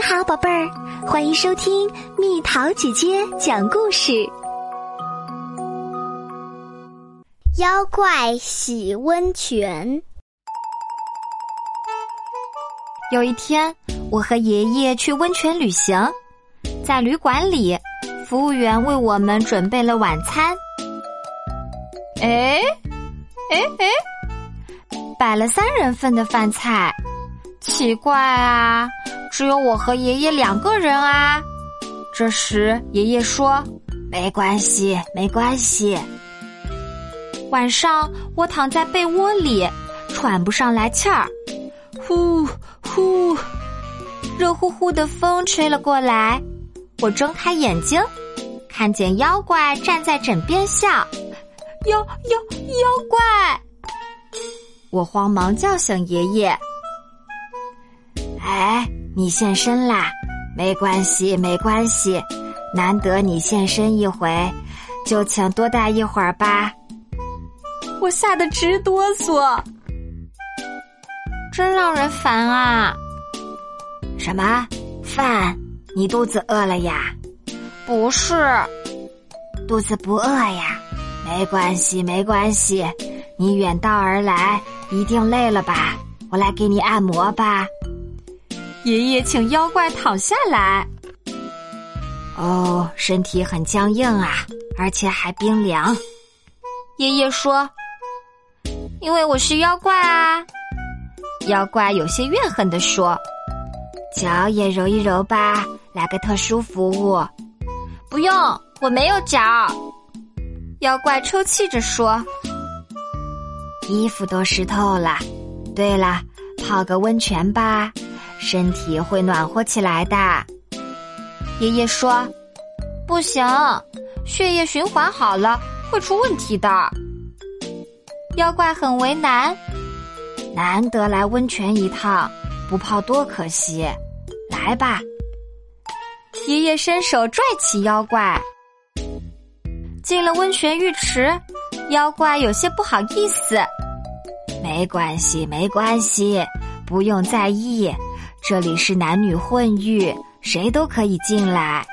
你好，宝贝儿，欢迎收听蜜桃姐姐讲故事。妖怪洗温泉。有一天，我和爷爷去温泉旅行，在旅馆里，服务员为我们准备了晚餐。哎，哎哎，摆了三人份的饭菜，奇怪啊！只有我和爷爷两个人啊！这时爷爷说：“没关系，没关系。”晚上我躺在被窝里，喘不上来气儿，呼呼，热乎乎的风吹了过来。我睁开眼睛，看见妖怪站在枕边笑，妖妖妖怪！我慌忙叫醒爷爷：“哎！”你现身啦，没关系，没关系，难得你现身一回，就请多待一会儿吧。我吓得直哆嗦，真让人烦啊！什么饭？你肚子饿了呀？不是，肚子不饿呀？没关系，没关系，你远道而来，一定累了吧？我来给你按摩吧。爷爷，请妖怪躺下来。哦，身体很僵硬啊，而且还冰凉。爷爷说：“因为我是妖怪啊。”妖怪有些怨恨地说：“脚也揉一揉吧，来个特殊服务。”不用，我没有脚。妖怪抽泣着说：“衣服都湿透了。对了，泡个温泉吧。”身体会暖和起来的，爷爷说：“不行，血液循环好了会出问题的。”妖怪很为难，难得来温泉一趟，不泡多可惜。来吧，爷爷伸手拽起妖怪，进了温泉浴池。妖怪有些不好意思，没关系，没关系，不用在意。这里是男女混浴，谁都可以进来。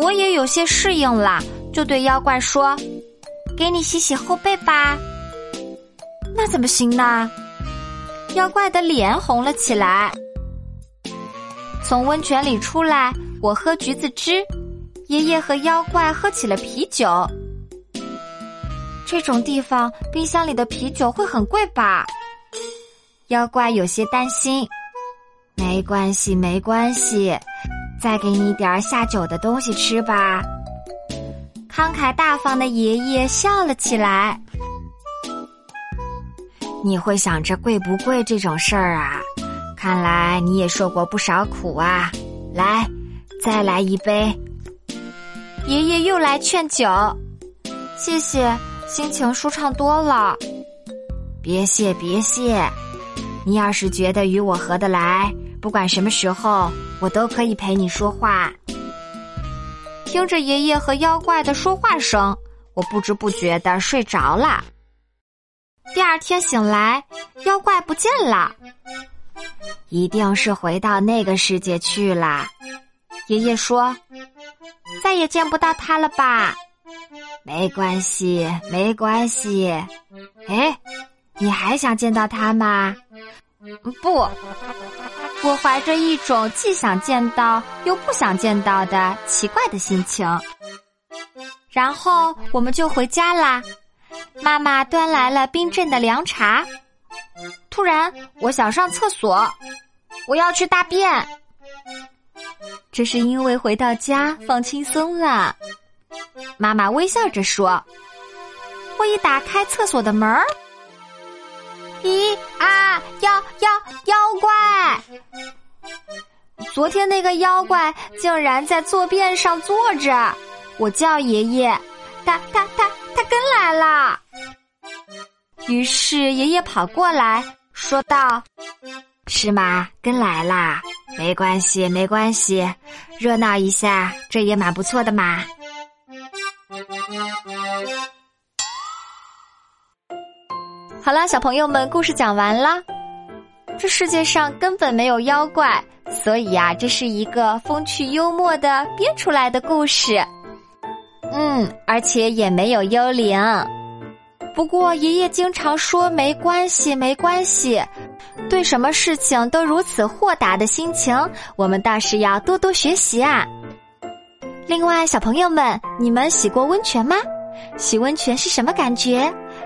我也有些适应了，就对妖怪说：“给你洗洗后背吧。”那怎么行呢？妖怪的脸红了起来。从温泉里出来，我喝橘子汁，爷爷和妖怪喝起了啤酒。这种地方，冰箱里的啤酒会很贵吧？妖怪有些担心，没关系，没关系，再给你点儿下酒的东西吃吧。慷慨大方的爷爷笑了起来。你会想着贵不贵这种事儿啊？看来你也受过不少苦啊！来，再来一杯。爷爷又来劝酒，谢谢，心情舒畅多了。别谢，别谢。你要是觉得与我合得来，不管什么时候，我都可以陪你说话。听着爷爷和妖怪的说话声，我不知不觉的睡着了。第二天醒来，妖怪不见了，一定是回到那个世界去了。爷爷说：“再也见不到他了吧？”没关系，没关系。哎，你还想见到他吗？不，我怀着一种既想见到又不想见到的奇怪的心情。然后我们就回家啦。妈妈端来了冰镇的凉茶。突然，我想上厕所，我要去大便。这是因为回到家放轻松了。妈妈微笑着说：“我一打开厕所的门儿。”咦啊！妖妖妖怪！昨天那个妖怪竟然在坐便上坐着，我叫爷爷，他他他他跟来了。于是爷爷跑过来说道：“是吗？跟来啦？没关系，没关系，热闹一下，这也蛮不错的嘛。”好了，小朋友们，故事讲完了。这世界上根本没有妖怪，所以呀，这是一个风趣幽默的编出来的故事。嗯，而且也没有幽灵。不过爷爷经常说没关系，没关系。对什么事情都如此豁达的心情，我们倒是要多多学习啊。另外，小朋友们，你们洗过温泉吗？洗温泉是什么感觉？